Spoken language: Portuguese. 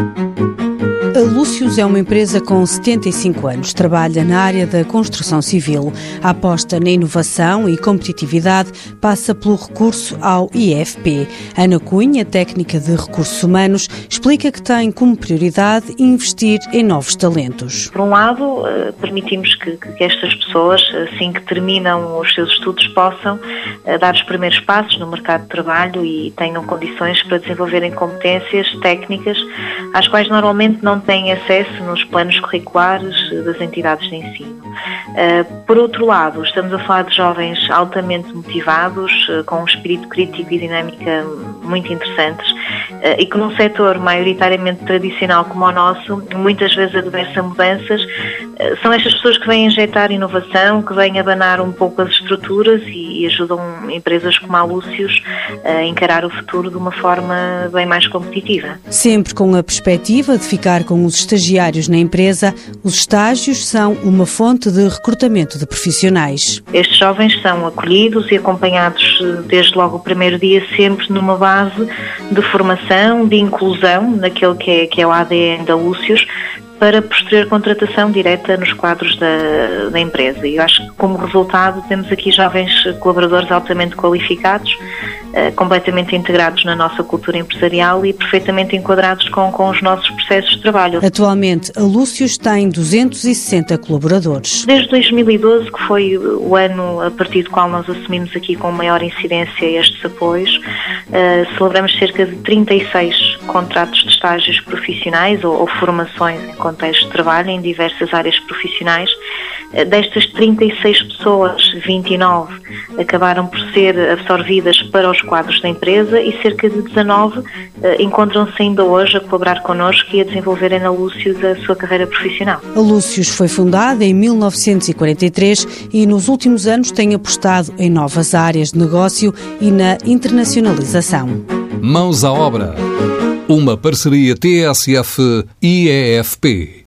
thank you A Lúcius é uma empresa com 75 anos. Trabalha na área da construção civil. A aposta na inovação e competitividade passa pelo recurso ao IFP. Ana Cunha, técnica de recursos humanos, explica que tem como prioridade investir em novos talentos. Por um lado, eh, permitimos que, que estas pessoas, assim que terminam os seus estudos, possam eh, dar os primeiros passos no mercado de trabalho e tenham condições para desenvolverem competências técnicas às quais normalmente não têm acesso nos planos curriculares das entidades de ensino. Eh, por outro lado, estamos a falar de jovens altamente motivados, eh, com um espírito crítico e dinâmica muito interessantes e que num setor maioritariamente tradicional como o nosso, muitas vezes adverte a mudanças, são estas pessoas que vêm injetar inovação, que vêm abanar um pouco as estruturas e ajudam empresas como a Lúcius a encarar o futuro de uma forma bem mais competitiva. Sempre com a perspectiva de ficar com os estagiários na empresa, os estágios são uma fonte de recrutamento de profissionais. Estes jovens são acolhidos e acompanhados eh, desde logo o primeiro dia, sempre numa base de formação, de inclusão, naquele que é, que é o ADN da Lúcius, para posterior contratação direta nos quadros da, da empresa. E eu acho que, como resultado, temos aqui jovens colaboradores altamente qualificados, completamente integrados na nossa cultura empresarial e perfeitamente enquadrados com, com os nossos processos de trabalho. Atualmente, a Lúcius tem 260 colaboradores. Desde 2012, que foi o ano a partir do qual nós assumimos aqui com maior incidência estes apoios, uh, celebramos cerca de 36 contratos de estágios profissionais ou, ou formações em contexto de trabalho em diversas áreas profissionais. Eh, destas 36 pessoas, 29 acabaram por ser absorvidas para os quadros da empresa e cerca de 19 eh, encontram-se ainda hoje a colaborar connosco e a desenvolverem na Lúcius a sua carreira profissional. A Lúcius foi fundada em 1943 e nos últimos anos tem apostado em novas áreas de negócio e na internacionalização. Mãos à obra. Uma parceria TSF-IEFP.